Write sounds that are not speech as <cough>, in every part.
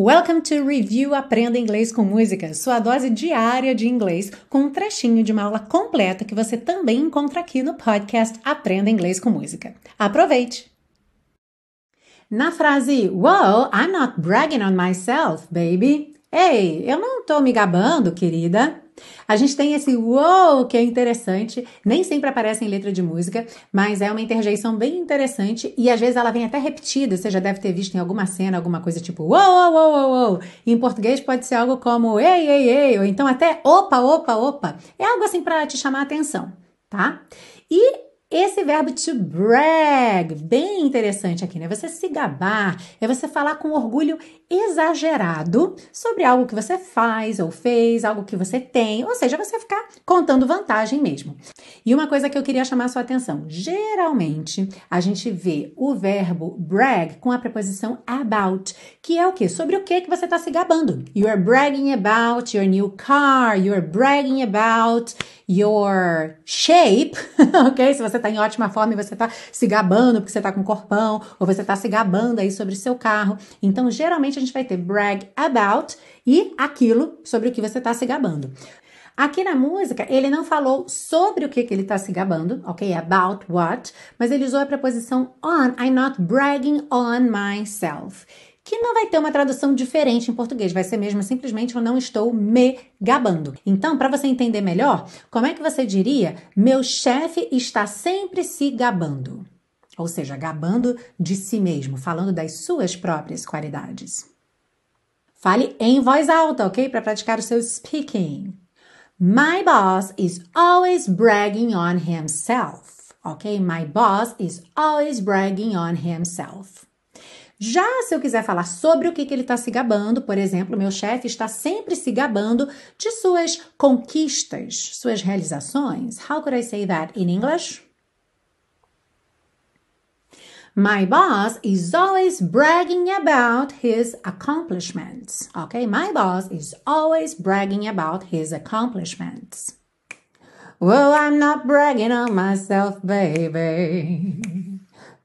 Welcome to Review Aprenda Inglês com Música, sua dose diária de inglês, com um trechinho de uma aula completa que você também encontra aqui no podcast Aprenda Inglês com Música. Aproveite! Na frase Whoa, I'm not bragging on myself, baby. Ei, eu não tô me gabando, querida. A gente tem esse wow que é interessante, nem sempre aparece em letra de música, mas é uma interjeição bem interessante e às vezes ela vem até repetida. Você já deve ter visto em alguma cena alguma coisa tipo wow, wow, wow, wow. Em português pode ser algo como ei, ei, ei, ou então até opa, opa, opa. É algo assim para te chamar a atenção, tá? E esse verbo to brag, bem interessante aqui, né? Você se gabar, é você falar com orgulho exagerado sobre algo que você faz ou fez, algo que você tem, ou seja, você ficar contando vantagem mesmo. E uma coisa que eu queria chamar sua atenção: geralmente a gente vê o verbo brag com a preposição about, que é o que? Sobre o que que você está se gabando. You are bragging about your new car, you are bragging about your shape, <laughs> ok? Se você está em ótima forma e você está se gabando porque você está com corpão, ou você está se gabando aí sobre o seu carro. Então, geralmente a gente vai ter brag about e aquilo sobre o que você está se gabando. Aqui na música, ele não falou sobre o que, que ele está se gabando, ok? About what, mas ele usou a preposição on. I'm not bragging on myself que não vai ter uma tradução diferente em português, vai ser mesmo simplesmente eu não estou me gabando. Então, para você entender melhor, como é que você diria meu chefe está sempre se gabando? Ou seja, gabando de si mesmo, falando das suas próprias qualidades. Fale em voz alta, ok? Para praticar o seu speaking. My boss is always bragging on himself. Ok? My boss is always bragging on himself. Já se eu quiser falar sobre o que, que ele está se gabando, por exemplo, meu chefe está sempre se gabando de suas conquistas, suas realizações. How could I say that in English? My boss is always bragging about his accomplishments. Okay, my boss is always bragging about his accomplishments. Well, I'm not bragging on myself, baby.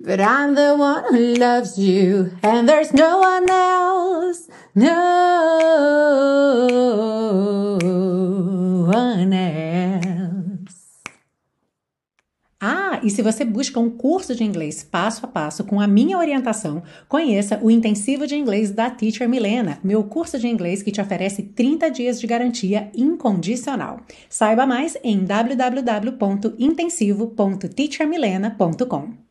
But I'm the one who loves you, and there's no one else, no one else. Ah, e se você busca um curso de inglês passo a passo com a minha orientação, conheça o Intensivo de Inglês da Teacher Milena, meu curso de inglês que te oferece 30 dias de garantia incondicional. Saiba mais em www.intensivo.teachermilena.com.